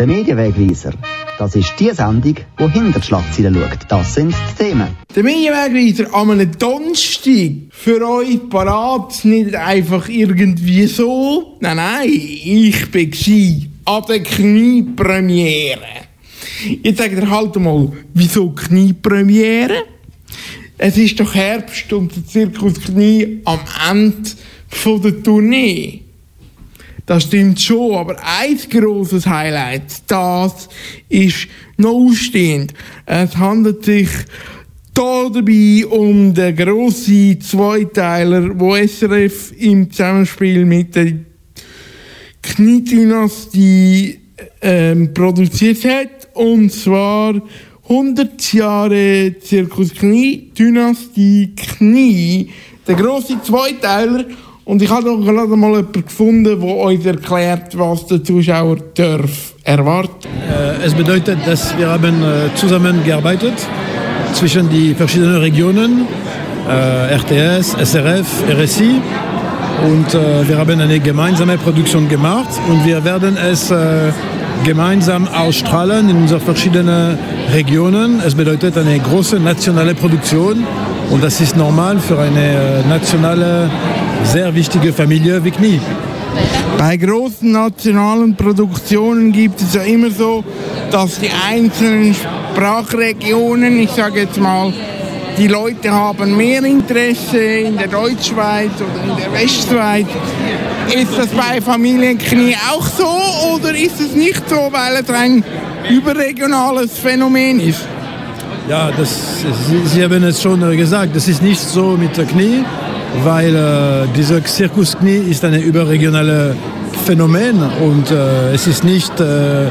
Der Medienwegweiser. Das ist die Sendung, die hinter die Schlagzeilen schaut. Das sind die Themen. Der Medienwegweiser an einem Donnerstag für euch parat, nicht einfach irgendwie so. Nein, nein, ich war an der Kniepremiere. Jetzt sagt ihr halt mal, wieso Kniepremiere? Es ist doch Herbst und der Zirkus Knie am Ende der Tournee. Das stimmt schon, aber ein grosses Highlight, das ist noch ausstehend. Es handelt sich da dabei um den grossen Zweiteiler, wo SRF im Zusammenspiel mit der Kniedynastie ähm, produziert hat. Und zwar 100 Jahre Zirkus Knie, Dynastie Knie, der grosse Zweiteiler. Und ich habe doch gerade mal jemanden gefunden, der euch erklärt, was der Zuschauer darf erwarten. Äh, es bedeutet, dass wir haben äh, zusammengearbeitet zwischen die verschiedenen Regionen, äh, RTS, SRF, RSI. Und wir haben eine gemeinsame Produktion gemacht und wir werden es gemeinsam ausstrahlen in unseren verschiedenen Regionen. Es bedeutet eine große nationale Produktion und das ist normal für eine nationale sehr wichtige Familie wie Knie. Bei großen nationalen Produktionen gibt es ja immer so, dass die einzelnen Sprachregionen, ich sage jetzt mal, die Leute haben mehr Interesse in der Deutschschweiz oder in der Westschweiz. Ist das bei Familienknie auch so oder ist es nicht so, weil es ein überregionales Phänomen ist? Ja, das, Sie, Sie haben es schon gesagt, das ist nicht so mit der Knie weil äh, dieser Zirkusknie ist ein überregionales Phänomen und äh, es ist nicht äh, äh,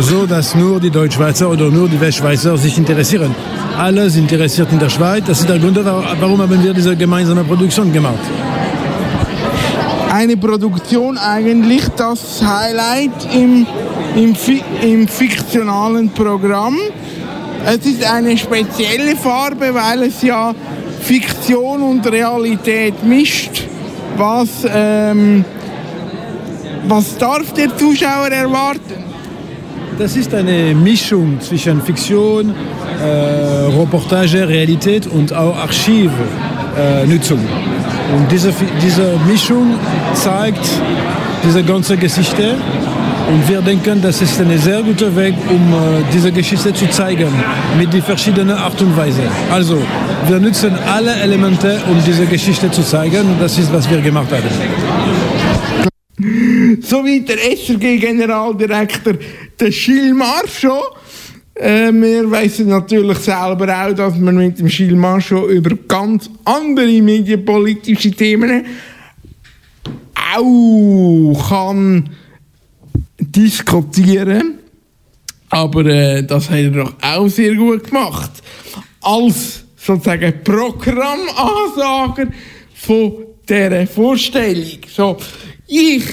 so, dass nur die Deutschschweizer oder nur die Westschweizer sich interessieren. Alle sind interessiert in der Schweiz. Das ist der Grund, warum haben wir diese gemeinsame Produktion gemacht. Eine Produktion eigentlich das Highlight im, im, im fiktionalen Programm. Es ist eine spezielle Farbe, weil es ja Fiktion und Realität mischt. Was, ähm, was darf der Zuschauer erwarten? Das ist eine Mischung zwischen Fiktion, äh, Reportage, Realität und auch Archivnutzung. Äh, und diese, diese Mischung zeigt diese ganze Geschichte und wir denken, das ist ein sehr guter Weg, um äh, diese Geschichte zu zeigen, mit den verschiedenen Art und Weise. Also, wir nutzen alle Elemente, um diese Geschichte zu zeigen. Und das ist, was wir gemacht haben. So wie der SRG-Generaldirektor, der Gilles Marchot. Äh, wir wissen natürlich selber auch, dass man mit dem Gilles Marchot über ganz andere medienpolitische Themen auch kann diskutieren. Aber äh, das hat er doch auch sehr gut gemacht. Als sozusagen Programmansager von dieser Vorstellung. So, ich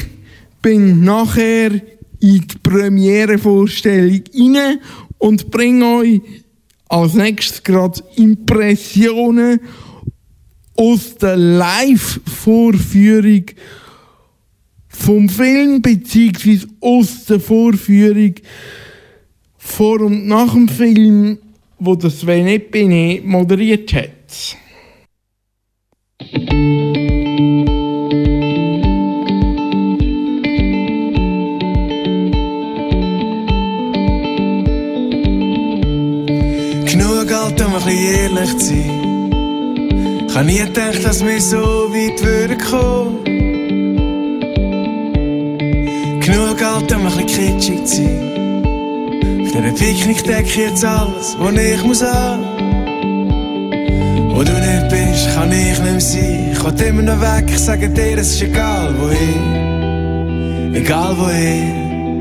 bin nachher in die Premiere-Vorstellung rein und bringe euch als nächstes gerade Impressionen aus der Live-Vorführung vom Film beziehungsweise aus der Vorführung vor und nach dem Film, wo das Sven Epine moderiert hat. Genug Geld, um ein bisschen ehrlich zu sein. Ich habe nie gedacht, dass wir so weit würden kommen. Genug Geld, um ein bisschen kitschig zu sein. Auf dieser Picknickdecke jetzt alles, was ich muss haben. Wo du nicht bist, kann ich nicht sein. Ich will immer noch weg, ich sage dir, es ist egal wohin. Egal wohin.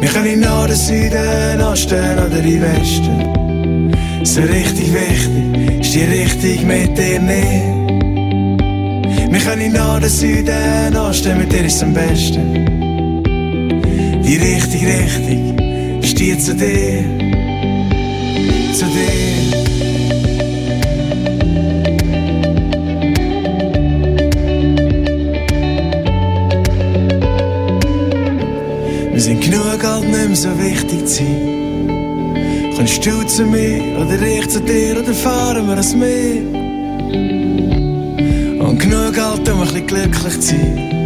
Wir können nach den Süden, Osten oder in Westen. So richtig wichtig ist die Richtung mit dir nicht. Wir können nach den Süden, Osten, mit dir ist am besten. Die richtige Richtung steht zu dir, zu dir. Wir sind genug alt, nicht mehr so wichtig zu sein. Kommst du zu mir oder ich zu dir oder fahren wir ans Meer? Und genug alt, um ein bisschen glücklich zu sein.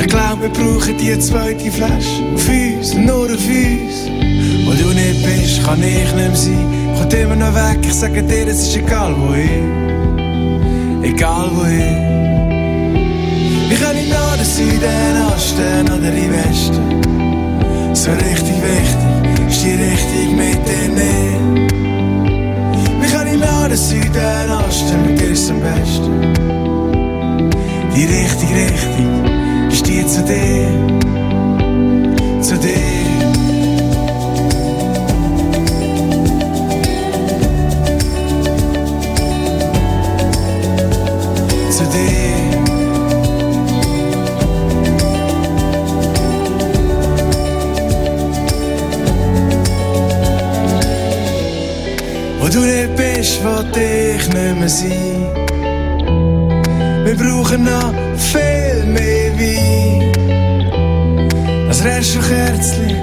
Ich glaube, wir brauchen die zweite Flasche auf uns, nur auf uns. Wo du nicht bist, kann ich nicht sein. Kommt immer noch weg, ich sage dir, es ist egal wohin. Egal wohin. Wir können nach den Süden anstehen oder im Westen. So richtig wichtig ist die Richtung mit dir nicht. Wir können nach den Süden anstehen, mit dir ist am besten. Die richtige Richtung die zu dir. Zu dir. Zu dir. Wo du nicht bist, will ich nicht mehr sein. Wir brauchen noch viel mehr. Das Restkerzli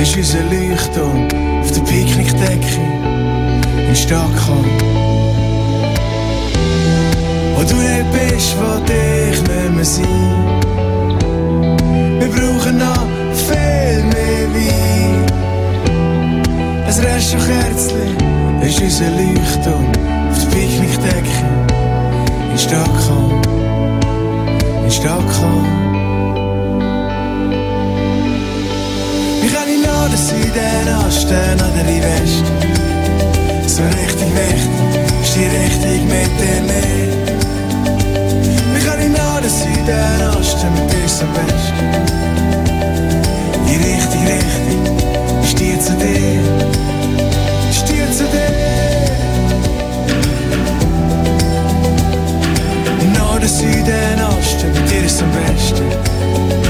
ist unser Leuchtturm auf der Picknickdecke in Stockholm. Wo du nicht bist, will ich nicht mehr sein. Wir brauchen noch viel mehr Wein. Das Restkerzli ist unser Leuchtturm auf der Picknickdecke in Stockholm. In Stockholm. Nach den Süden anstehen oder in Westen. So richtig wichtig ist die Richtung mit dir nicht. Wir können nach den Süden anstehen mit dir am besten. Die richtige Richtung ist die zu dir. Ist die zu dir. Nach den Süden anstehen mit dir am besten.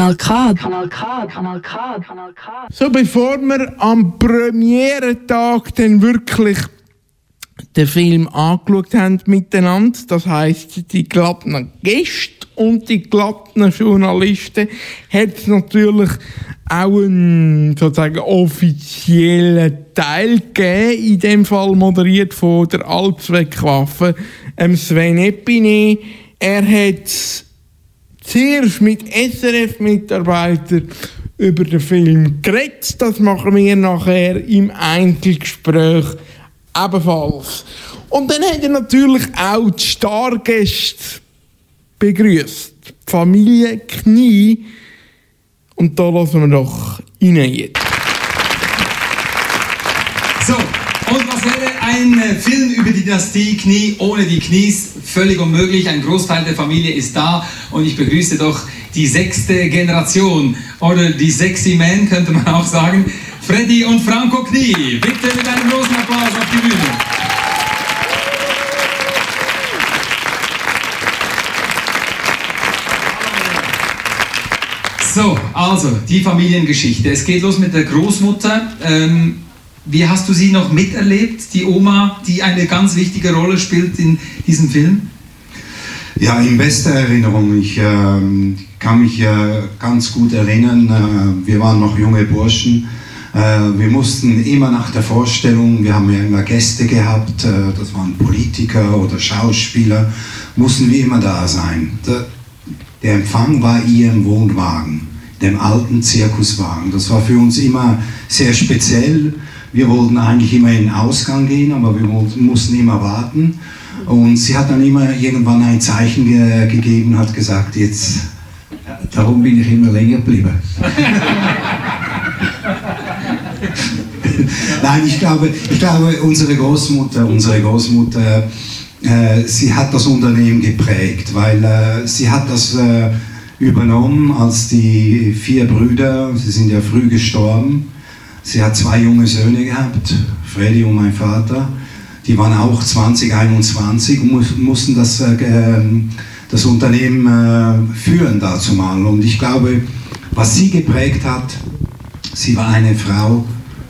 Kanal K. Kanal K. Kanal K. Kanal K. So, bevor wir am Premierentag dann wirklich den Film angeschaut haben miteinander, das heißt die glatten Gäste und die glatten Journalisten, hat es natürlich auch einen sozusagen offiziellen Teil gegeben, in dem Fall moderiert von der Allzweckwaffe, ähm Sven Epine. Er hat zuerst mit SRF-Mitarbeitern über den Film geredet. Das machen wir nachher im Einzelgespräch ebenfalls. Und dann hat er natürlich auch die Stargäste begrüßt. Familie Knie. Und da lassen wir doch rein jetzt. So, und was wäre ein Film über die Dynastie Knie ohne die Knies? Völlig unmöglich. Ein Großteil der Familie ist da und ich begrüße doch die sechste Generation oder die Sexy Men, könnte man auch sagen. Freddy und Franco Knie. Bitte mit einem großen Applaus auf die Bühne. So, also die Familiengeschichte. Es geht los mit der Großmutter. Ähm, wie hast du sie noch miterlebt, die Oma, die eine ganz wichtige Rolle spielt in diesem Film? Ja, in bester Erinnerung. Ich ähm, kann mich äh, ganz gut erinnern. Äh, wir waren noch junge Burschen. Äh, wir mussten immer nach der Vorstellung, wir haben ja immer Gäste gehabt, äh, das waren Politiker oder Schauspieler, mussten wir immer da sein. Der, der Empfang war hier im Wohnwagen, dem alten Zirkuswagen. Das war für uns immer sehr speziell. Wir wollten eigentlich immer in den Ausgang gehen, aber wir mussten immer warten. Und sie hat dann immer irgendwann ein Zeichen ge gegeben, hat gesagt, jetzt, darum bin ich immer länger geblieben. Nein, Nein, ich glaube, ich glaube, unsere Großmutter, unsere Großmutter, äh, sie hat das Unternehmen geprägt, weil äh, sie hat das äh, übernommen, als die vier Brüder, sie sind ja früh gestorben. Sie hat zwei junge Söhne gehabt, Freddy und mein Vater. Die waren auch 20, 21 und mussten das, äh, ähm, das Unternehmen äh, führen dazu mal. Und ich glaube, was sie geprägt hat, sie war eine Frau,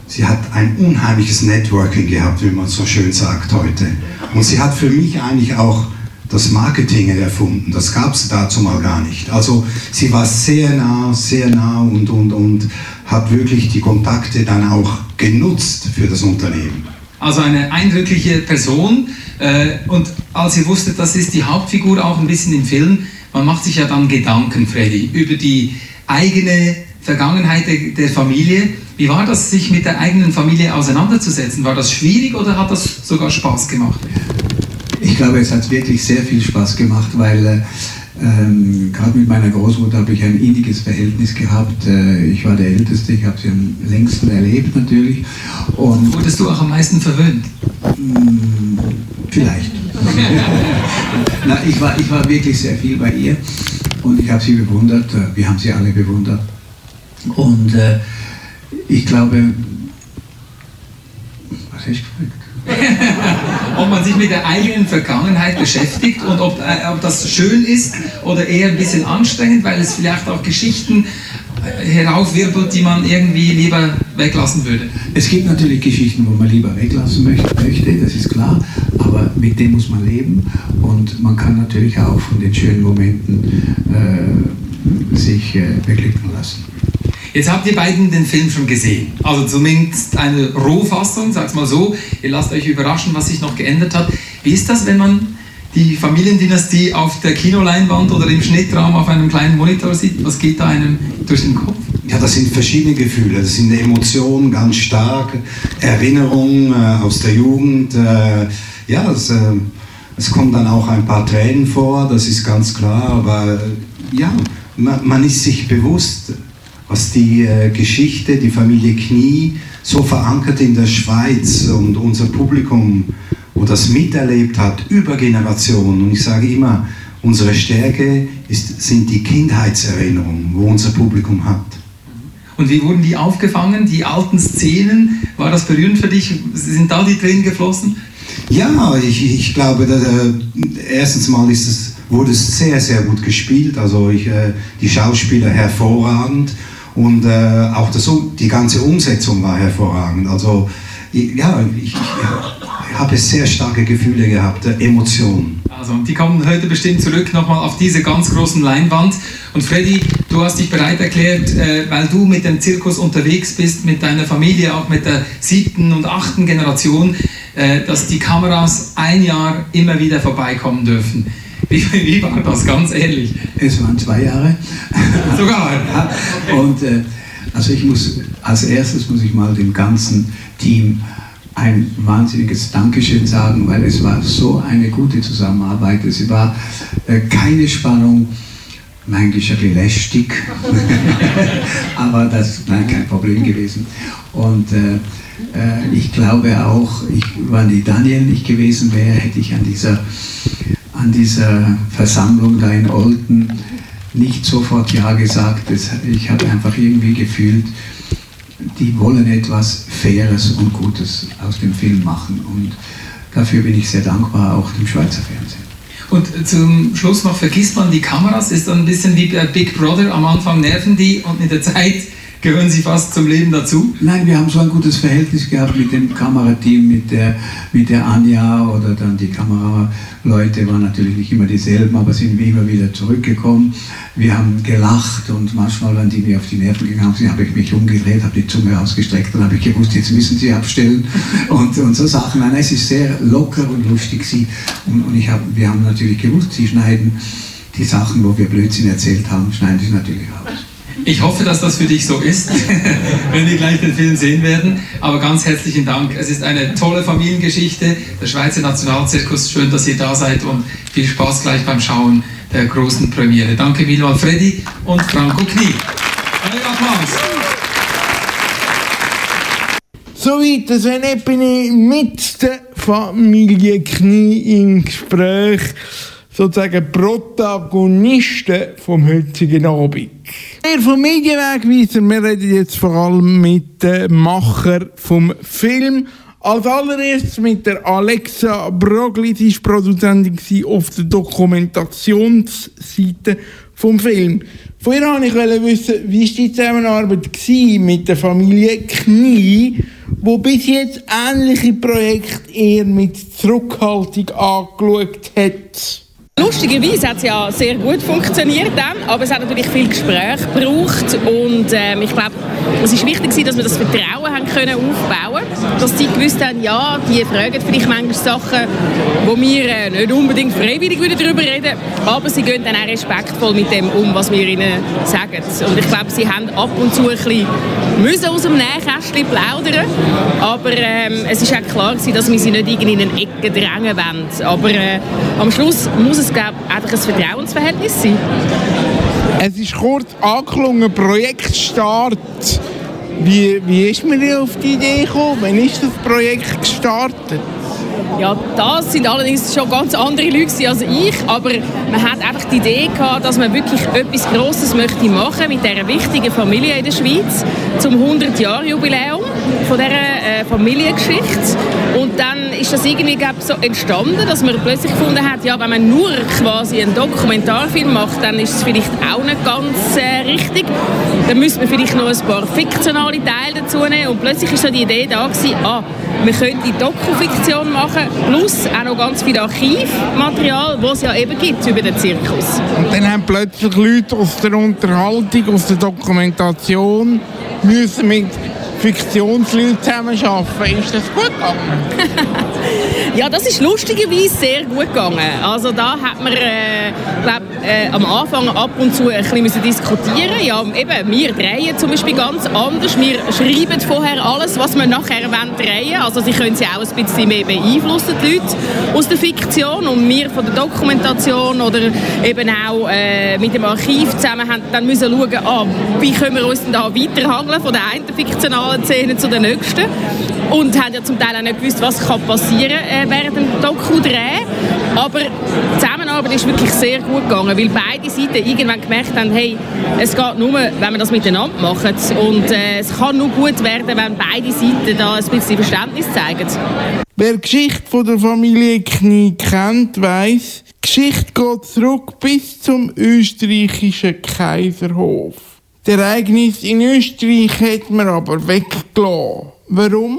sie hat ein unheimliches Networking gehabt, wie man so schön sagt heute. Und sie hat für mich eigentlich auch das Marketing erfunden. Das gab es dazu mal gar nicht. Also sie war sehr nah, sehr nah und, und, und hat wirklich die Kontakte dann auch genutzt für das Unternehmen. Also eine eindrückliche Person. Äh, und als ihr wusstet, das ist die Hauptfigur auch ein bisschen im Film, man macht sich ja dann Gedanken, Freddy, über die eigene Vergangenheit der Familie. Wie war das, sich mit der eigenen Familie auseinanderzusetzen? War das schwierig oder hat das sogar Spaß gemacht? Ich glaube, es hat wirklich sehr viel Spaß gemacht, weil äh, ähm, gerade mit meiner Großmutter habe ich ein inniges Verhältnis gehabt. Äh, ich war der Älteste, ich habe sie am längsten erlebt natürlich. Und Wurdest du auch am meisten verwöhnt? Mh, mm, vielleicht. Na, ich, war, ich war wirklich sehr viel bei ihr und ich habe sie bewundert. Äh, wir haben sie alle bewundert. Und äh, ich glaube, was hast du gefragt? ob man sich mit der eigenen Vergangenheit beschäftigt und ob, äh, ob das schön ist oder eher ein bisschen anstrengend, weil es vielleicht auch Geschichten heraufwirbelt, die man irgendwie lieber weglassen würde. Es gibt natürlich Geschichten, wo man lieber weglassen möchte, das ist klar, aber mit dem muss man leben und man kann natürlich auch von den schönen Momenten äh, sich äh, beglücken lassen. Jetzt habt ihr beiden den Film schon gesehen. Also zumindest eine Rohfassung, sag's mal so. Ihr lasst euch überraschen, was sich noch geändert hat. Wie ist das, wenn man die Familiendynastie auf der Kinoleinwand oder im Schnittraum auf einem kleinen Monitor sieht? Was geht da einem durch den Kopf? Ja, das sind verschiedene Gefühle. Das sind Emotionen ganz stark, Erinnerungen äh, aus der Jugend. Äh, ja, das, äh, es kommen dann auch ein paar Tränen vor, das ist ganz klar. Aber äh, ja, man, man ist sich bewusst, was die äh, Geschichte, die Familie Knie so verankert in der Schweiz und unser Publikum, wo das miterlebt hat, über Generationen. Und ich sage immer, unsere Stärke ist, sind die Kindheitserinnerungen, wo unser Publikum hat. Und wie wurden die aufgefangen, die alten Szenen? War das berührend für dich? Sind da die Tränen geflossen? Ja, ich, ich glaube, dass, äh, erstens mal ist es, wurde es sehr, sehr gut gespielt. Also ich, äh, die Schauspieler hervorragend. Und äh, auch das, die ganze Umsetzung war hervorragend. Also ja, ich, ich habe sehr starke Gefühle gehabt, äh, Emotionen. Also, die kommen heute bestimmt zurück nochmal auf diese ganz großen Leinwand. Und Freddy, du hast dich bereit erklärt, äh, weil du mit dem Zirkus unterwegs bist, mit deiner Familie, auch mit der siebten und achten Generation, äh, dass die Kameras ein Jahr immer wieder vorbeikommen dürfen. Wie, wie war das, ganz ehrlich? Es waren zwei Jahre. Sogar? Okay. Und äh, also ich muss, als erstes muss ich mal dem ganzen Team ein wahnsinniges Dankeschön sagen, weil es war so eine gute Zusammenarbeit. Es war äh, keine Spannung, manchmal ein bisschen lästig, aber das ist kein Problem gewesen. Und äh, äh, ich glaube auch, ich, wenn die Daniel nicht gewesen wäre, hätte ich an dieser an dieser Versammlung da in Olten nicht sofort Ja gesagt. Ich habe einfach irgendwie gefühlt, die wollen etwas Faires und Gutes aus dem Film machen. Und dafür bin ich sehr dankbar, auch dem Schweizer Fernsehen. Und zum Schluss noch, vergisst man die Kameras, ist dann ein bisschen wie bei Big Brother, am Anfang nerven die und mit der Zeit Gehören Sie fast zum Leben dazu? Nein, wir haben so ein gutes Verhältnis gehabt mit dem Kamerateam, mit der, mit der Anja oder dann die Kameraleute waren natürlich nicht immer dieselben, aber sind wir immer wieder zurückgekommen. Wir haben gelacht und manchmal, wenn die mir auf die Nerven gegangen sind, habe ich mich umgedreht, habe die Zunge ausgestreckt und habe ich gewusst, jetzt müssen sie abstellen und, und so Sachen. Nein, es ist sehr locker und lustig. Sie, und, und ich hab, wir haben natürlich gewusst, sie schneiden die Sachen, wo wir Blödsinn erzählt haben, schneiden sie natürlich aus. Ich hoffe, dass das für dich so ist, wenn wir gleich den Film sehen werden. Aber ganz herzlichen Dank. Es ist eine tolle Familiengeschichte. Der Schweizer Nationalzirkus, schön, dass ihr da seid und viel Spaß gleich beim Schauen der großen Premiere. Danke vielmals, Freddy und Franco Knie. Applaus. Soweit, so bin ich mit der Familie Knie im Gespräch, sozusagen Protagonisten vom heutigen Abend. Wir vom Medienwegweiser, wir reden jetzt vor allem mit dem Macher vom Film. Als allererstes mit der Alexa Brogli, sie war Produzentin auf der Dokumentationsseite vom Film. Von ihr wollte ich wissen, wie war die Zusammenarbeit mit der Familie Knie, wo bis jetzt ähnliche Projekte eher mit Zurückhaltung angeschaut hat. Lustigerweise hat es ja sehr gut funktioniert dann, aber es hat natürlich viel Gespräch gebraucht und ähm, ich glaube, es ist wichtig, dass wir das Vertrauen haben können aufbauen, dass die gewusst haben, ja, die fragen vielleicht manchmal Sachen, wo wir äh, nicht unbedingt freiwillig darüber reden, aber sie gehen dann auch respektvoll mit dem um, was wir ihnen sagen. Und ich glaube, sie haben ab und zu ein bisschen müssen aus dem Nähkästchen plaudern, aber ähm, es ist auch klar dass wir sie nicht irgendwie in eine Ecke drängen wollen. Aber äh, am Schluss muss es glaube einfach ein Vertrauensverhältnis sein. Es ist kurz angeklungen, Projektstart. Wie, wie ist man auf die Idee gekommen? Wann ist das Projekt gestartet? Ja, das sind allerdings schon ganz andere Leute als ich, aber man hat einfach die Idee gehabt, dass man wirklich etwas Grosses möchte machen mit dieser wichtigen Familie in der Schweiz zum 100-Jahr-Jubiläum von dieser äh, Familiengeschichte. Und dann ist das irgendwie so entstanden, dass man plötzlich gefunden hat, ja, wenn man nur quasi einen Dokumentarfilm macht, dann ist es vielleicht auch nicht ganz äh, richtig. Dann müsste man vielleicht noch ein paar fiktionale Teile dazu nehmen und plötzlich ist so die Idee da gewesen, ah, man könnte Dokufiktion machen, plus auch noch ganz viel Archivmaterial, das es ja eben gibt über den Zirkus. Und dann haben plötzlich Leute aus der Unterhaltung, aus der Dokumentation müssen mit Fiktionsleuten zusammenarbeiten. Ist das gut gegangen? ja, das ist lustigerweise sehr gut gegangen. Also da hat man äh, glaub, äh, am Anfang ab und zu ein bisschen diskutieren Ja, eben, wir drehen zum Beispiel ganz anders. Wir schreiben vorher alles, was wir nachher wollen drehen. Also sie können sie auch ein bisschen mehr beeinflussen, die Leute aus der Fiktion. Und wir von der Dokumentation oder eben auch äh, mit dem Archiv zusammen haben dann müssen schauen, ah, wie können wir uns denn da weiterhangeln von der einen fiktionalen Szene zu der nächsten. Und haben ja zum Teil auch nicht gewusst, was kann passieren äh, während dem Doku-Dreh. Aber die Zusammenarbeit ist wirklich sehr gut gegangen, weil beide Seiten irgendwann gemerkt haben, hey, es geht nur, wenn wir das miteinander machen. Und äh, es kann nur gut werden, wenn beide Seiten da ein bisschen Verständnis zeigen. Wer die Geschichte von der Familie Knie kennt, weiss, die Geschichte geht zurück bis zum österreichischen Kaiserhof. Das Ereignis in Österreich hat man aber weggelassen. Warum?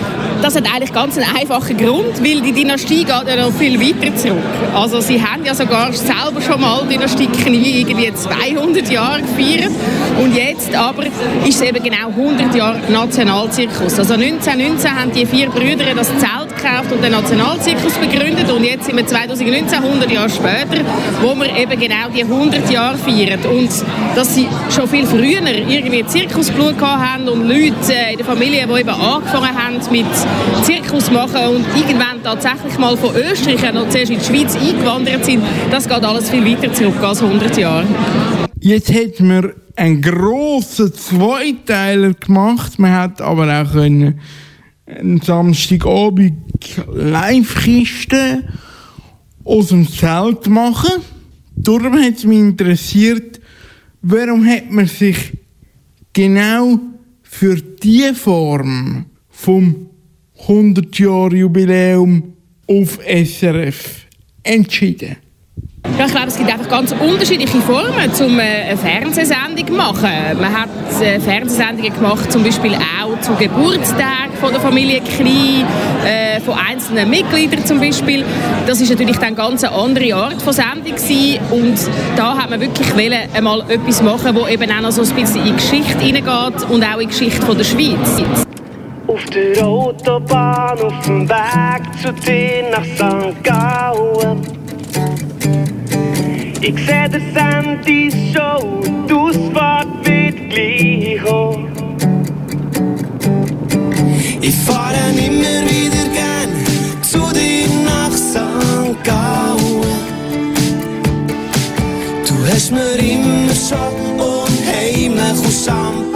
Das hat eigentlich ganz einen einfachen Grund, weil die Dynastie geht ja noch viel weiter zurück. Also sie haben ja sogar selber schon mal Dynastie Knie irgendwie 200 Jahre gefeiert und jetzt aber ist es eben genau 100 Jahre Nationalzirkus. Also 1919 haben die vier Brüder das Zelt gekauft und den Nationalzirkus begründet und jetzt sind wir 2019, 100 Jahre später, wo wir eben genau die 100 Jahre feiern und dass sie schon viel früher irgendwie Zirkusblut haben und Leute in der Familie, die eben angefangen haben mit Zirkus machen und irgendwann tatsächlich mal von Österreich noch zuerst in die Schweiz eingewandert sind, das geht alles viel weiter zurück als 100 Jahre. Jetzt hat man einen grossen Zweiteiler gemacht. Man hat aber auch einen Samstagabend Live-Kiste aus dem Zelt machen. Darum hat es mich interessiert, warum hat man sich genau für diese Form vom 100-Jahr-Jubiläum auf SRF entschieden? Ja, ich glaube, es gibt einfach ganz unterschiedliche Formen, um äh, eine Fernsehsendung zu machen. Man hat äh, Fernsehsendungen gemacht, zum Beispiel auch zu Geburtstagen von der Familie Klein, äh, von einzelnen Mitgliedern zum Beispiel. Das ist natürlich dann ganz eine andere Art von Sendung gewesen. und da hat man wirklich einmal etwas machen, wo eben auch noch so ein bisschen in die Geschichte hineingeht und auch in die Geschichte von der Schweiz. Auf der Autobahn, auf dem Weg zu dir nach St. Gallen. Ich seh den Sandys Show, die Ausfahrt wird gleich hoch. Ich fahre immer wieder gern zu dir nach St. Gallen. Du hast mir immer schon unheimlich aus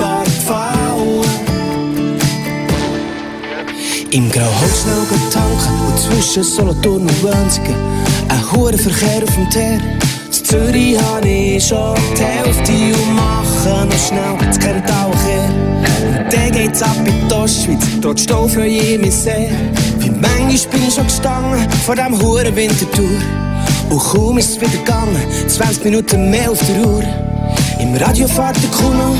Im Grauholz schnell tanken und zwischen Solothurn und Wönsigen ein hoher Verkehr auf dem Teer. In Zürich habe ich schon die Hälfte und mache noch schnell das Kerntaucher. Und dann geht's ab in die Ostschweiz, dort Stau freue ich mich sehr. Wie manchmal bin ich schon gestanden vor dem hohen Wintertour. Und kaum ist es wieder gegangen, 20 Minuten mehr auf der Uhr. Im Radio fährt der Kuno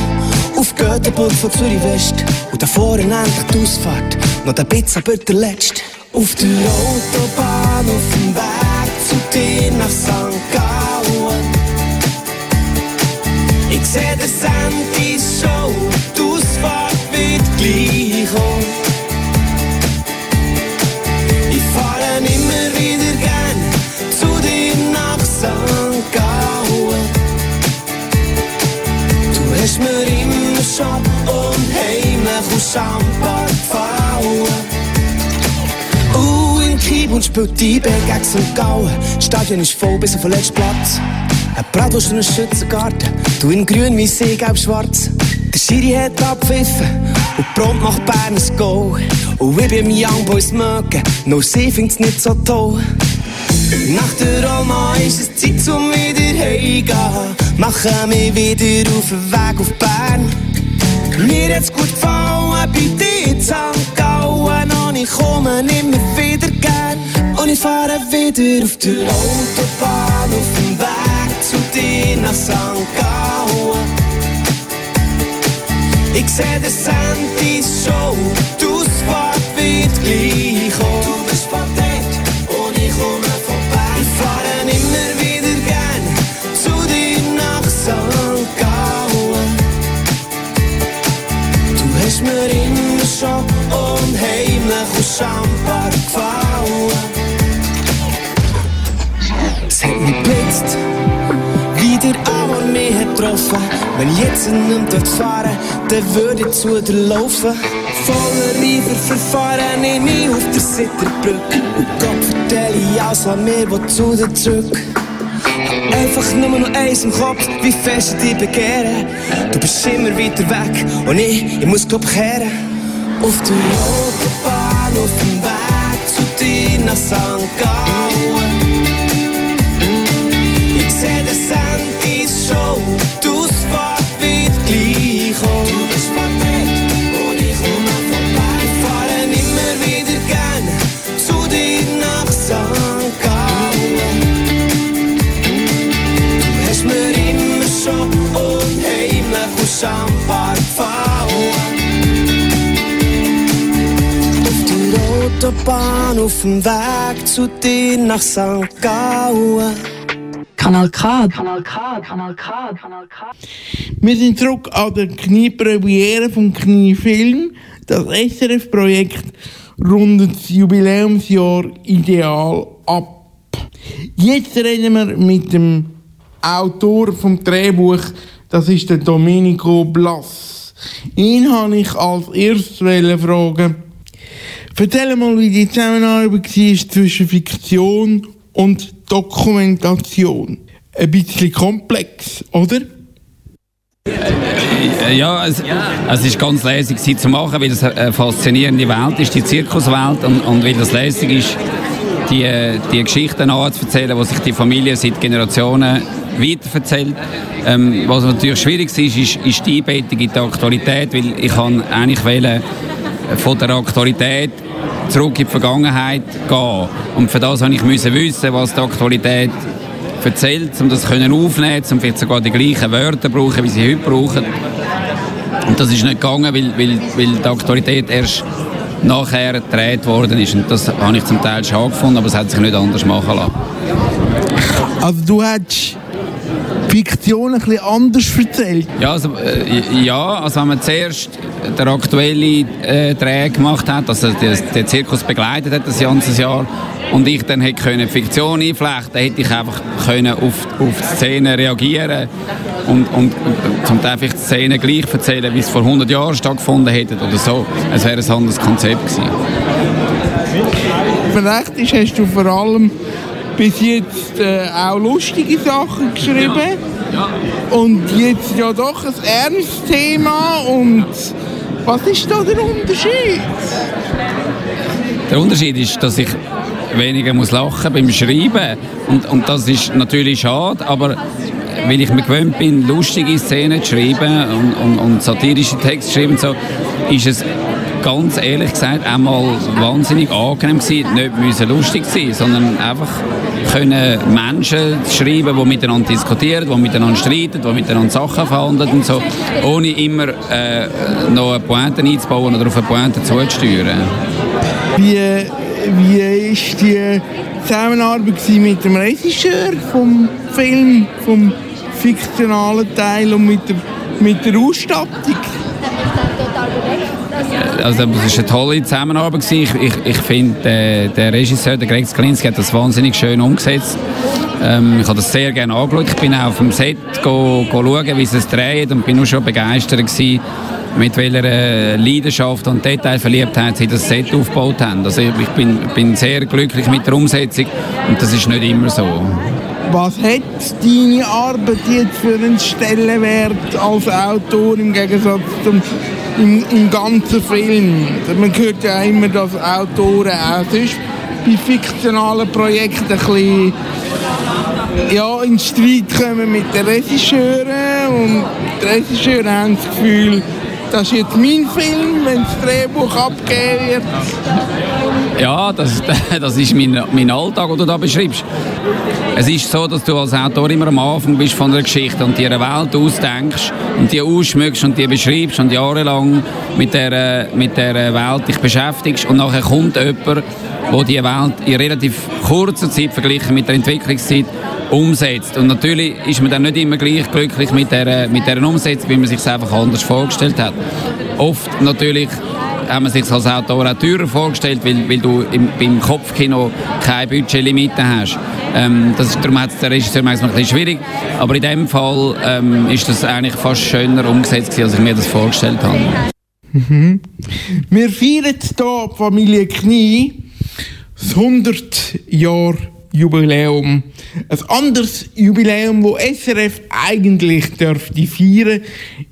auf Göteborg von Zürich West. Und da vorne endlich die Ausfahrt, noch ein bisschen, aber der letzte. Auf der Autobahn, auf dem Weg zu dir nach St. Gallen. Ich seh den Sandys Show, die Ausfahrt wird gleich kommen. Heimlich aus Champagner gefallen. Uh, und spielt die St. Gallen. Das Stadion ist voll bis auf den letzten Platz. Ein Bratwurst und ein Schützengarten. Du in grün, wie See, gelb, schwarz. Der Schiri hat abgepfiffen und prompt macht Bern ein Goal. Und ich bin Young Boys mögen, nur sie find's nicht so toll. Nach der Roma ist es Zeit zum wieder heimgehen. Machen wir wieder auf den Weg auf Bern. Mir gut gefallen bei dir. Gallen und ich komme immer wieder gern. Und ich fahre wieder auf der Autobahn auf dem Weg zu dir nach St. Gallen. Ich seh den Sandys Show, die Ausfahrt wird gleich kommen. Hast mir immer schon unheimlich aus Champagner gefallen. Es hat mich blitzt, wie der Amor mich hat getroffen. Wenn ich jetzt nicht dort fahren, dann würde ich zu dir laufen. Voller Reifer verfahren ich mich auf der Sitterbrücke. Und Gott vertelle ich alles, was mir will zu dir zurück. Einfach nur noch eins im Kopf, wie fest ich dich begehre. Du bist immer weiter weg und ich, ich muss glaub kehren. Auf der Autobahn, auf dem Weg zu dir nach St. Gallen. Autobahn, auf dem Weg zu dir nach St. Gallen. Kanal K. Kanal K. Kanal K. Kanal K. Wir sind zurück an der Kniepremiere vom Kniefilm. Das SRF-Projekt rundet das Jubiläumsjahr ideal ab. Jetzt reden wir mit dem Autor vom Drehbuch, das ist der Domenico Blass. Ihn habe ich als erstes fragen. Erzähl mal, wie die Zusammenarbeit war zwischen Fiktion und Dokumentation. Ein bisschen komplex, oder? Äh, Ja, es, es ist ganz lässig sie zu machen, weil es eine faszinierende Welt ist, die Zirkuswelt, und, und weil das lässig ist, die, äh, die Geschichten nachzuerzählen, die sich die Familie seit Generationen weiterverzählt. Ähm, was natürlich schwierig ist, ist, ist die Einbettung in die Aktualität, weil ich kann eigentlich wählen, von der Aktualität zurück in die Vergangenheit gehen. Und für das musste ich wissen, was die Aktualität erzählt, um das können um vielleicht sogar die gleichen Wörter brauchen, wie sie heute brauchen. Und das ist nicht gegangen, weil, weil, weil die Aktualität erst nachher gedreht worden ist. Und das habe ich zum Teil schade gefunden, aber es hat sich nicht anders machen lassen. Also du hättest Fiktion ein bisschen anders erzählt. Ja, also, äh, ja, also wenn man zuerst den aktuellen äh, Dreh gemacht hat, also den, Zirkus begleitet hat das ganze Jahr und ich dann hätte können Fiktion einflechten, hätte ich einfach können auf, auf die Szene reagieren und, und zum Teil vielleicht die Szene gleich erzählen, wie es vor 100 Jahren stattgefunden hätte oder so. Es wäre ein anderes Konzept gewesen. Wenn recht ist, hast du vor allem bis jetzt äh, auch lustige Sachen geschrieben. Und jetzt ja doch ein ernstes Thema. Und was ist da der Unterschied? Der Unterschied ist, dass ich weniger muss lachen beim Schreiben und, und das ist natürlich schade, aber weil ich mir gewöhnt bin, lustige Szenen zu schreiben und, und, und satirische Texte zu schreiben, so, ist es ganz ehrlich gesagt einmal wahnsinnig angenehm gewesen, nicht müssen lustig sein, sondern einfach können Menschen schreiben, die miteinander diskutieren, die miteinander streiten, die miteinander Sachen verhandeln und so, ohne immer äh, noch eine Pointe einzubauen oder auf eine Pointe zuzusteuern. Wie, wie ist die Zusammenarbeit mit dem Regisseur vom Film, vom fiktionalen Teil und mit der, mit der Ausstattung? Also es war eine tolle Zusammenarbeit. gewesen. Ich, ich, ich finde, äh, der Regisseur, der Greg Sklinski, hat das wahnsinnig schön umgesetzt. Ähm, ich habe das sehr gerne angeschaut. Ich bin auch auf dem Set go, go schauen, wie sie es dreht und bin auch schon begeistert gewesen, mit welcher äh, Leidenschaft und Detailverliebtheit sie das Set aufgebaut haben. Also ich, ich bin, bin sehr glücklich mit der Umsetzung und das ist nicht immer so. Was hat deine Arbeit jetzt für einen Stellenwert als Autor im Gegensatz zum im, im ganzen Film? Man hört ja immer, dass Autoren auch sonst bei fiktionalen Projekten ein bisschen ja, in Streit kommen mit den Regisseuren und die Regisseure haben das Gefühl, das ist jetzt mein Film, wenn das Drehbuch abgegeben wird. Ja, das, das ist mein, mein Alltag, den du da beschreibst. Es ist so, dass du als Autor immer am Anfang bist von einer Geschichte und dir eine Welt ausdenkst und die ausschmückst und die beschreibst und jahrelang mit der, mit der Welt dich beschäftigst und nachher kommt jemand, der die Welt in relativ kurzer Zeit verglichen mit der Entwicklungszeit umsetzt. Und natürlich ist man dann nicht immer gleich glücklich mit der, mit der Umsetzung, wie man sich einfach anders vorgestellt hat. Oft natürlich haben man sich als Autor auch teurer vorgestellt, weil, weil du im, beim Kopfkino keine Budgetlimite hast. Ähm, das ist, darum hat es der Regisseur manchmal ein bisschen schwierig. Aber in dem Fall ähm, ist das eigentlich fast schöner umgesetzt, gewesen, als ich mir das vorgestellt habe. Mhm. Wir feiern hier Familie Knie das 100 Jahr Jubiläum. Ein anderes Jubiläum, das SRF eigentlich dürfte feiern,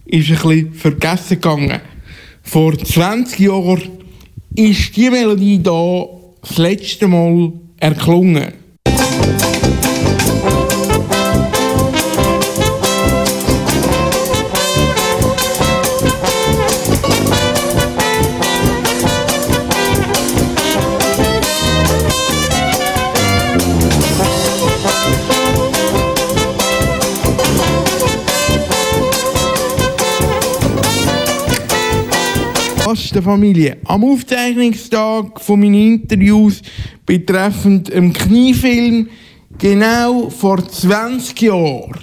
ist ein bisschen vergessen gegangen. Vor 20 Jahren ist die Melodie da das letzte Mal erklungen. Der Familie. Am Aufzeichnungstag von meinen Interviews betreffend dem Kniefilm genau vor 20 Jahren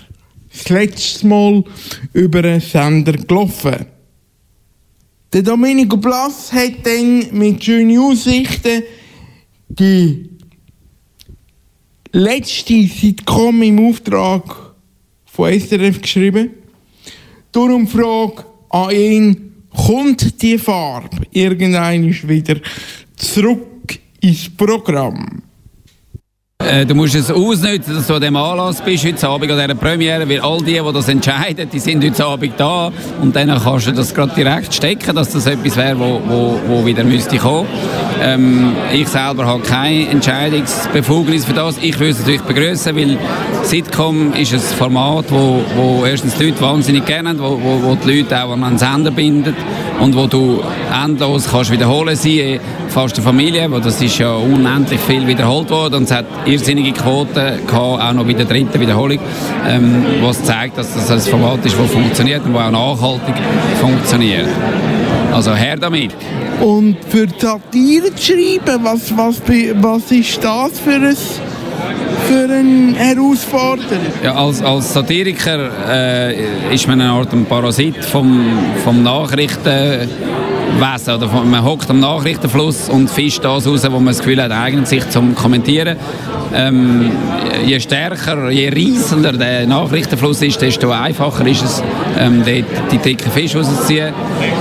das letzte Mal über einen Sender gelaufen. Der Domenico Blas hat dann mit schönen Aussichten die letzte Sitcom im Auftrag von SRF geschrieben. Darum Frage an ihn, kommt die Farbe irgendwann wieder zurück ins Programm? Äh, du musst es ausnutzen, dass du an dem Anlass bist heute Abend an dieser Premiere, weil all die, die das entscheiden, die sind heute Abend da und dann kannst du das gerade direkt stecken, dass das etwas wäre, wo, wo, wo wieder müsste kommen. Ähm, ich selber habe keine Entscheidungsbefugnis für das. Ich würde es natürlich begrüßen, weil Sitcom ist ein Format, wo, wo erstens die Leute wahnsinnig gerne haben, wo, wo, wo die Leute auch an einen Sender bindet und wo du endlos kannst wiederholen sie fast eine Familie, wo das ist ja unendlich viel wiederholt worden und es hat irrsinnige Quoten gehabt, auch noch bei der dritten Wiederholung, ähm, was zeigt, dass das ein Format ist, das funktioniert und das auch nachhaltig funktioniert. Also her damit. Und für Satire zu schreiben, was, was, was ist das für ein für eine Herausforderung? Ja, als, als Satiriker äh, ist man eine Art ein Parasit vom, vom Nachrichten Wesen. Oder man hockt am Nachrichtenfluss und fischt das raus, wo man das Gefühl hat, eignet sich zum Kommentieren. Ähm, je stärker, je reissender der Nachrichtenfluss ist, desto einfacher ist es, ähm, die, die dicken Fische rauszuziehen.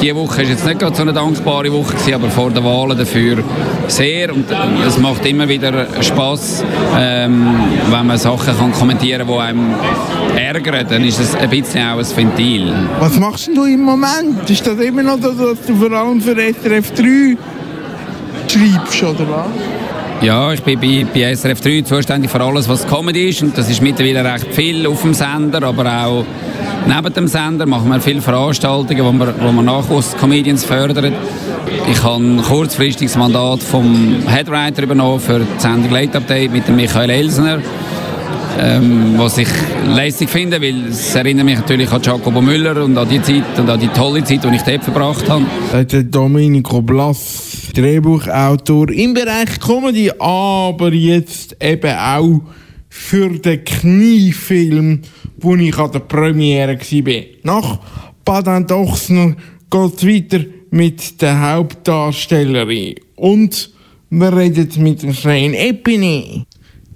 Diese Woche war jetzt nicht gerade so eine dankbare Woche, gewesen, aber vor den Wahlen dafür sehr. Und es macht immer wieder Spass, ähm, wenn man Sachen kann kommentieren kann, die einem ärgern. Dann ist es ein bisschen auch ein Ventil. Was machst du im Moment? Ist das immer noch dass du vor allem für SRF 3 schreibst, oder was? Ja, ich bin bei, bei SRF 3 zuständig für alles, was Comedy ist. Und das ist mittlerweile recht viel auf dem Sender, aber auch neben dem Sender machen wir viele Veranstaltungen, wo wir, wo wir Nachwuchs-Comedians fördern. Ich habe ein kurzfristiges Mandat vom Headwriter übernommen für die Sendung Late Update mit Michael Elsner. Ähm, was ich lässig finde, weil es erinnert mich natürlich an Jacobo Müller und an die Zeit und an die tolle Zeit, die ich dort verbracht habe. Der Domenico Blass, Drehbuchautor im Bereich Comedy, aber jetzt eben auch für den Kniefilm, wo ich an der Premiere war. Nach Baden Dochsner geht es weiter mit der Hauptdarstellerin. Und wir reden mit dem Svein Epine.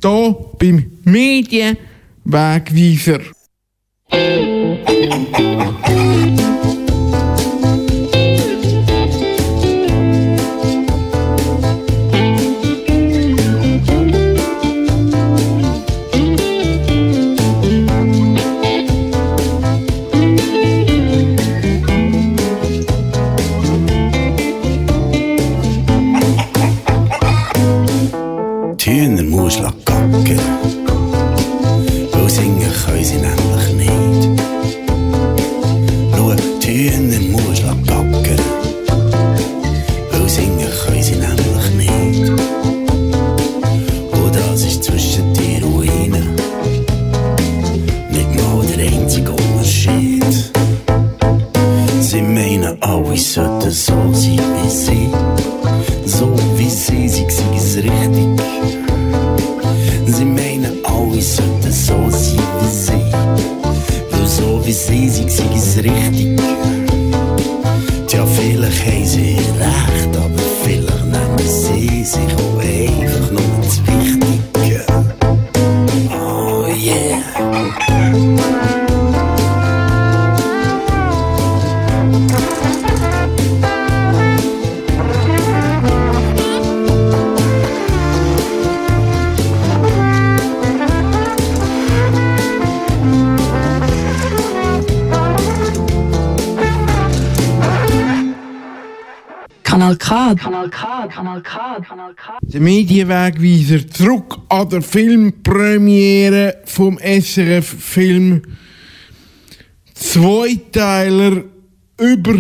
Hier beim Medienwegweiser. Die K. Kanal K. Kanal K. Kanal K. Der Medienwegweiser zurück an der Filmpremiere vom SRF-Film Zweiteiler über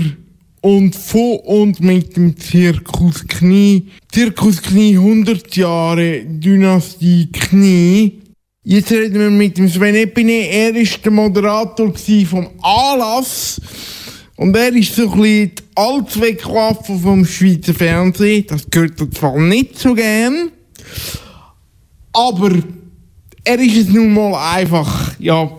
und von und mit dem Zirkus Knie. Zirkus Knie 100 Jahre Dynastie Knie. Jetzt reden wir mit dem Sven Epine. Er war der Moderator gsi vom Anlass. Und er ist so ein bisschen die Allzweckwaffe vom Schweizer Fernsehen. Das gehört zwar nicht so gern. Aber er ist es nun mal einfach, ja.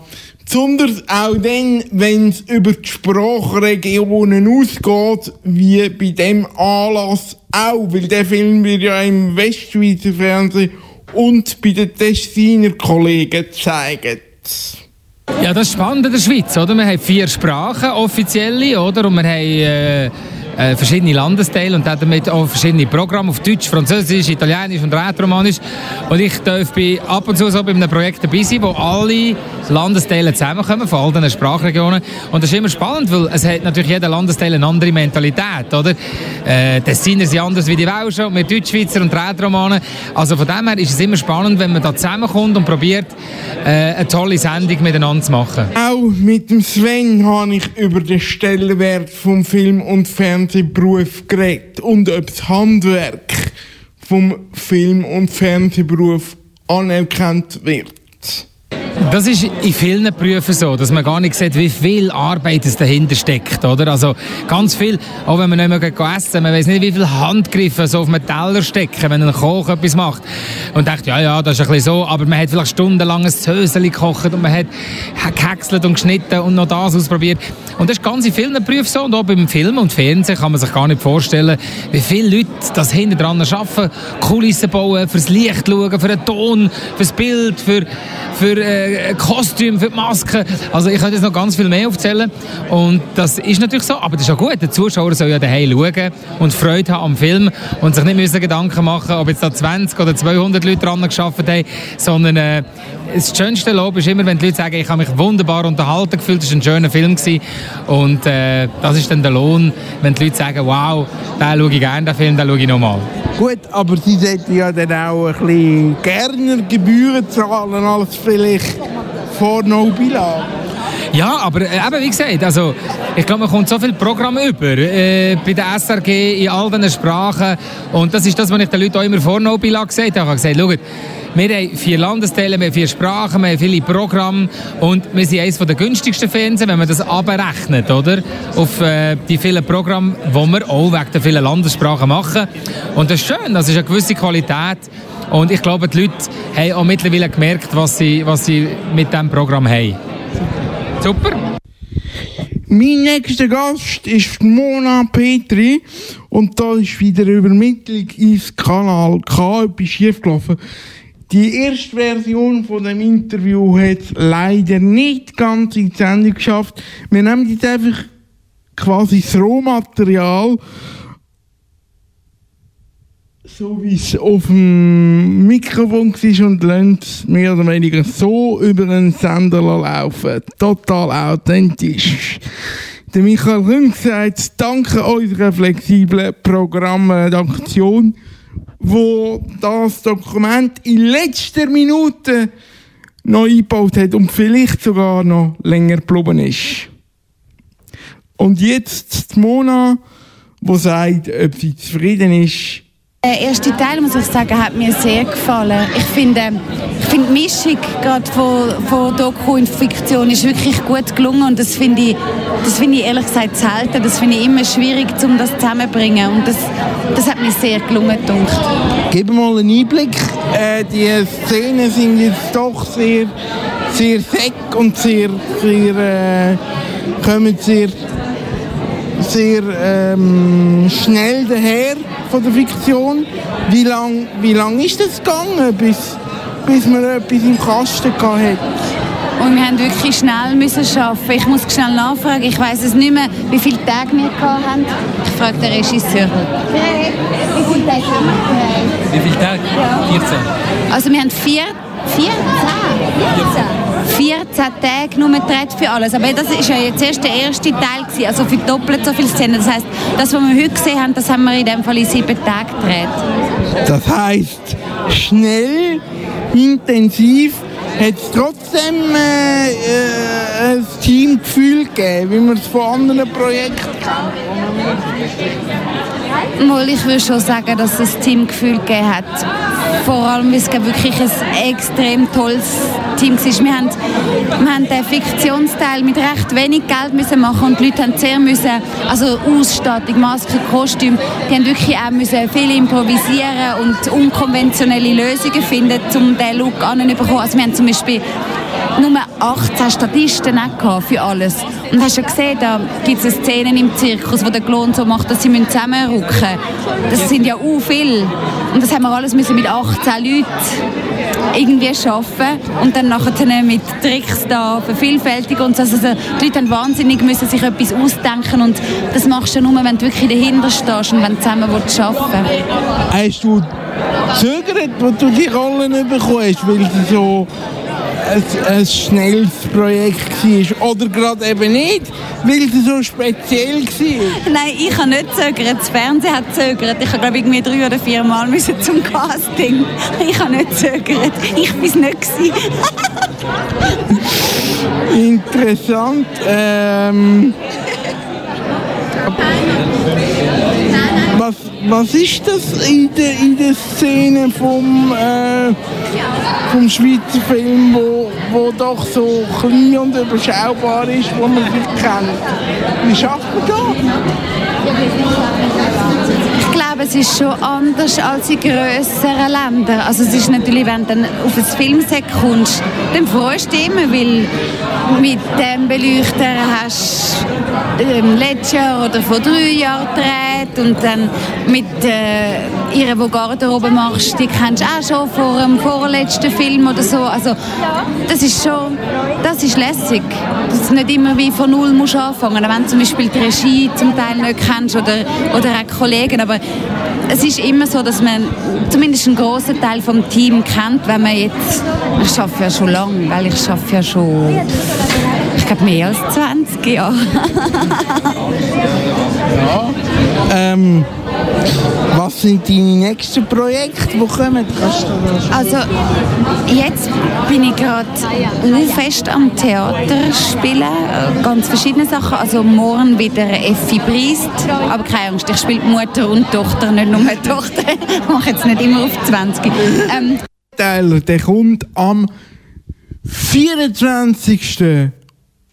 Besonders auch dann, wenn es über die Sprachregionen ausgeht, wie bei dem Anlass auch, weil der Film wird ja im Westschweizer Fernsehen und bei den Tessiner Kollegen gezeigt. Ja, das ist spannend in der Schweiz, oder? Wir haben vier Sprachen, offizielle, oder? Und wir haben äh, äh, verschiedene Landesteile und damit auch verschiedene Programme auf Deutsch, Französisch, Italienisch und Rätoromanisch. Und ich darf bei, ab und zu so bei einem Projekt dabei sein, wo alle Landesteile zusammenkommen, von all Sprachregionen. Und das ist immer spannend, weil es hat natürlich jeder Landesteil eine andere Mentalität, oder? Äh, Tessiner sind anders wie die Welschen und wir Deutschschweizer und Rätoromanen. Also von dem her ist es immer spannend, wenn man da zusammenkommt und probiert, äh, eine tolle Sendung miteinander zu machen. Auch mit dem Sven habe ich über den Stellenwert vom Film- und Fernsehberuf geredet und ob das Handwerk vom Film- und Fernsehberuf anerkannt wird. Das ist in vielen Berufen so, dass man gar nicht sieht, wie viel Arbeit es dahinter steckt, oder? Also ganz viel, auch wenn man nicht mehr essen man weiß nicht, wie viele Handgriffe so auf einem Teller stecken, wenn ein Koch etwas macht. Und denkt, ja, ja, das ist ein bisschen so, aber man hat vielleicht stundenlang ein Söseli gekocht und man hat gehäckselt und geschnitten und noch das ausprobiert. Und das ist ganz in vielen Berufen so. Und auch beim Film und Fernsehen kann man sich gar nicht vorstellen, wie viele Leute das hinter dran arbeiten. Kulissen bauen, fürs Licht schauen, für den Ton, fürs Bild, für, für äh, Kostüm, für die Maske. Also ich könnte jetzt noch ganz viel mehr aufzählen. Und das ist natürlich so, aber das ist auch gut. Der Zuschauer soll ja daheim schauen und Freude haben am Film und sich nicht müssen Gedanken machen, ob jetzt da 20 oder 200 Leute dran geschafft haben, sondern äh, das schönste Lob ist immer, wenn die Leute sagen, ich habe mich wunderbar unterhalten gefühlt, es war ein schöner Film gewesen. und äh, das ist dann der Lohn, wenn die Leute sagen, wow, den schaue ich gerne, den Film, den schaue ich nochmal. Gut, aber sie sollten ja dann auch ein bisschen gerne Gebühren zahlen als vielleicht vor Nobila. Ja, aber äh, eben, wie gesagt, also, ich glaube, man kommt so viel Programm über äh, bei der SRG in all diesen Sprachen. Und das ist das, was ich den Leuten auch immer vor Nobila gesagt habe. Ich habe gesagt, wir haben vier Landesteile, wir haben vier Sprachen, wir haben viele Programme und wir sind eines der günstigsten Fernsehen, wenn man das abrechnet, oder? Auf äh, die vielen Programme, die wir auch wegen der vielen Landessprachen machen. Und das ist schön, das ist eine gewisse Qualität. Und ich glaube, die Leute haben auch mittlerweile gemerkt, was sie, was sie mit diesem Programm haben. Super. Mein nächster Gast ist Mona Petri und da ist wieder eine Übermittlung ins Kanal K etwas schiefgelaufen. Die erste Version von dem Interview hat es leider nicht ganz in die Sendung geschafft. Wir nehmen jetzt einfach quasi das Rohmaterial, so wie es auf dem Mikrofon war und es mehr oder weniger so über einen Sender laufen. Total authentisch. Der Michael Rünk sagt, danke unserer flexiblen Programmredaktion, wo das Dokument in letzter Minute noch eingebaut hat und vielleicht sogar noch länger geblieben ist. Und jetzt Mona, die sagt, ob sie zufrieden ist der erste Teil, muss ich sagen, hat mir sehr gefallen. Ich finde, ich finde die Mischung gerade von, von Doku und Fiktion ist wirklich gut gelungen und das finde ich, das finde ich ehrlich gesagt selten. Das finde ich immer schwierig, um das zusammenzubringen und das, das hat mir sehr gelungen gedacht. Gib mal einen Einblick. Äh, die Szenen sind jetzt doch sehr, sehr feck und sehr, sehr, äh, kommen sehr, sehr ähm, schnell daher von der Fiktion. Wie lange wie lang ist das gegangen, bis, bis man etwas im Kasten hatte? Und wir haben wirklich schnell müssen arbeiten. Ich muss schnell nachfragen. Ich weiß es nicht mehr, wie viele Tage wir hatten. Ich frage den Regisseur. Wie viele Tage haben wir Wie viele Tage? Ja. 14. Also wir haben vier, vier, zehn, 14 Tage nur gedreht für alles. Aber das ist ja jetzt erst der erste Teil gewesen, also für doppelt so viele Szenen. Das heißt, das, was wir heute gesehen haben, das haben wir in dem Fall in sieben Tagen gedreht. Das heißt schnell, intensiv, hat es trotzdem äh, äh, ein Teamgefühl gegeben, wie man es von anderen Projekten kennt. Mal, ich würde schon sagen, dass es ein Teamgefühl gegeben hat. Vor allem, weil es wirklich ein extrem tolles Team war. Wir haben, wir haben den Fiktionsteil mit recht wenig Geld müssen machen und die Leute haben sehr müssen, also Ausstattung, Maske, Kostüm, die haben wirklich auch müssen viel improvisieren und unkonventionelle Lösungen finden, um diesen Look anzubekommen. Also wir haben zum Beispiel nur 18 Statisten für alles. Und hast du gesehen, da gibt es Szenen im Zirkus, wo der Klon so macht, dass sie zusammenrücken müssen. Das sind ja u viel. Und das haben wir alles müssen mit 18 Leuten irgendwie schaffen und dann nachher mit Tricks da vervielfältigen und so. Also die Leute haben wahnsinnig müssen sich etwas ausdenken und das machst du nur, wenn du wirklich dahinter stehst und wenn du zusammen willst arbeiten Hast du gezögert, als du die Rollen bekommen hast, weil sie so ein, ein schnelles Projekt war oder gerade eben nicht, weil es so speziell war? Nein, ich habe nicht zögert. Das Fernsehen hat zögert. Ich habe glaube irgendwie drei oder vier Mal müssen zum Casting. Ich habe nicht zögert. Ich war es nicht. Interessant. Ähm, was, ist das in der, in der Szene vom, äh, vom Schweizer Film, wo, wo doch so klein und überschaubar ist, wo man sich kennt? Wie schafft man das? Ich glaube, es ist schon anders als in grösseren Ländern. Also es ist natürlich, wenn du dann auf ein Filmset kommst, dann freust du dich immer, weil mit dem Beleuchter hast ähm, letztes Jahr oder vor drei Jahren gedreht und dann mit äh, ihr, die Garderobe machst, die kennst du auch schon vor dem vorletzten Film oder so. Also das ist schon, das ist lässig. Dass du nicht immer wie von Null musst anfangen, wenn du zum Beispiel die Regie zum Teil nicht kennst oder, oder auch Kollegen, aber es ist immer so, dass man zumindest einen großen Teil vom Team kennt, wenn man jetzt, ich arbeite ja schon lange, weil ich arbeite ja schon, ich glaube mehr als 20 Jahre. Ja. Ähm, was sind deine nächsten Projekte, die kommen? Also jetzt bin ich gerade fest am Theater spielen, ganz verschiedene Sachen. Also morgen wieder Effi Briest, aber keine Angst, ich spiele Mutter und Tochter, nicht nur Tochter. Ich mache jetzt nicht immer auf 20. Ähm, der kommt am 24.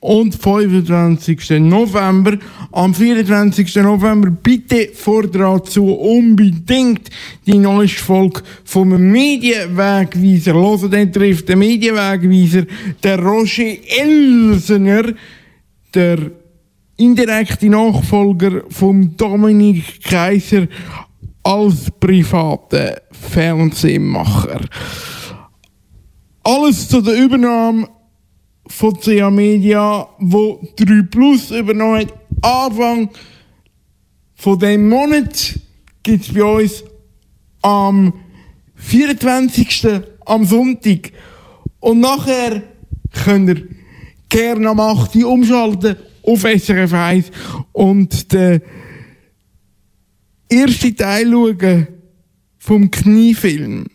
und 25. November. Am 24. November bitte fordert dazu unbedingt die neueste Folge vom Medienwegweiser. Hören, dann trifft der Medienwegweiser der Roger Elsener, der indirekte Nachfolger von Dominik Kaiser als privater Fernsehmacher. Alles zu der Übernahme von CA Media, wo 3 Plus übernommen hat. Anfang von dem Monat gibt es bei uns am 24. am Sonntag. Und nachher könnt ihr gerne am 8. Uhr umschalten auf SRF 1 und den ersten Teil schauen vom Kniefilm.